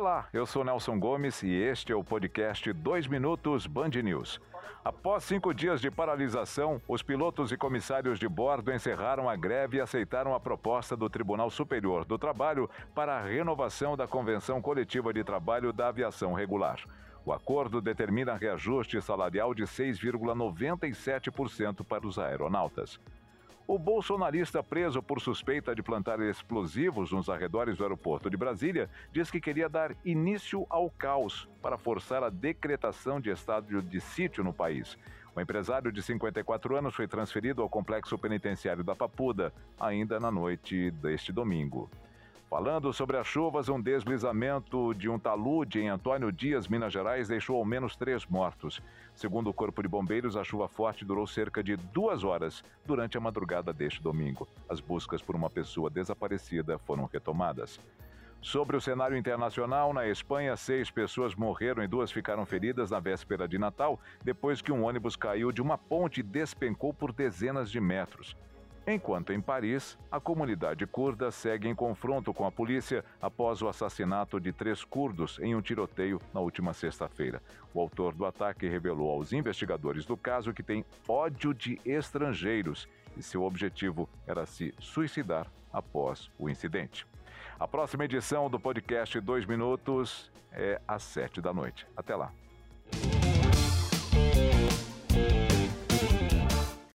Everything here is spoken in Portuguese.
Olá, eu sou Nelson Gomes e este é o podcast 2 Minutos Band News. Após cinco dias de paralisação, os pilotos e comissários de bordo encerraram a greve e aceitaram a proposta do Tribunal Superior do Trabalho para a renovação da Convenção Coletiva de Trabalho da Aviação Regular. O acordo determina reajuste salarial de 6,97% para os aeronautas. O bolsonarista preso por suspeita de plantar explosivos nos arredores do aeroporto de Brasília diz que queria dar início ao caos para forçar a decretação de estado de sítio no país. O empresário de 54 anos foi transferido ao complexo penitenciário da Papuda ainda na noite deste domingo. Falando sobre as chuvas, um deslizamento de um talude em Antônio Dias, Minas Gerais, deixou ao menos três mortos. Segundo o Corpo de Bombeiros, a chuva forte durou cerca de duas horas durante a madrugada deste domingo. As buscas por uma pessoa desaparecida foram retomadas. Sobre o cenário internacional, na Espanha, seis pessoas morreram e duas ficaram feridas na véspera de Natal, depois que um ônibus caiu de uma ponte e despencou por dezenas de metros. Enquanto em Paris, a comunidade curda segue em confronto com a polícia após o assassinato de três curdos em um tiroteio na última sexta-feira. O autor do ataque revelou aos investigadores do caso que tem ódio de estrangeiros e seu objetivo era se suicidar após o incidente. A próxima edição do podcast 2 Minutos é às sete da noite. Até lá.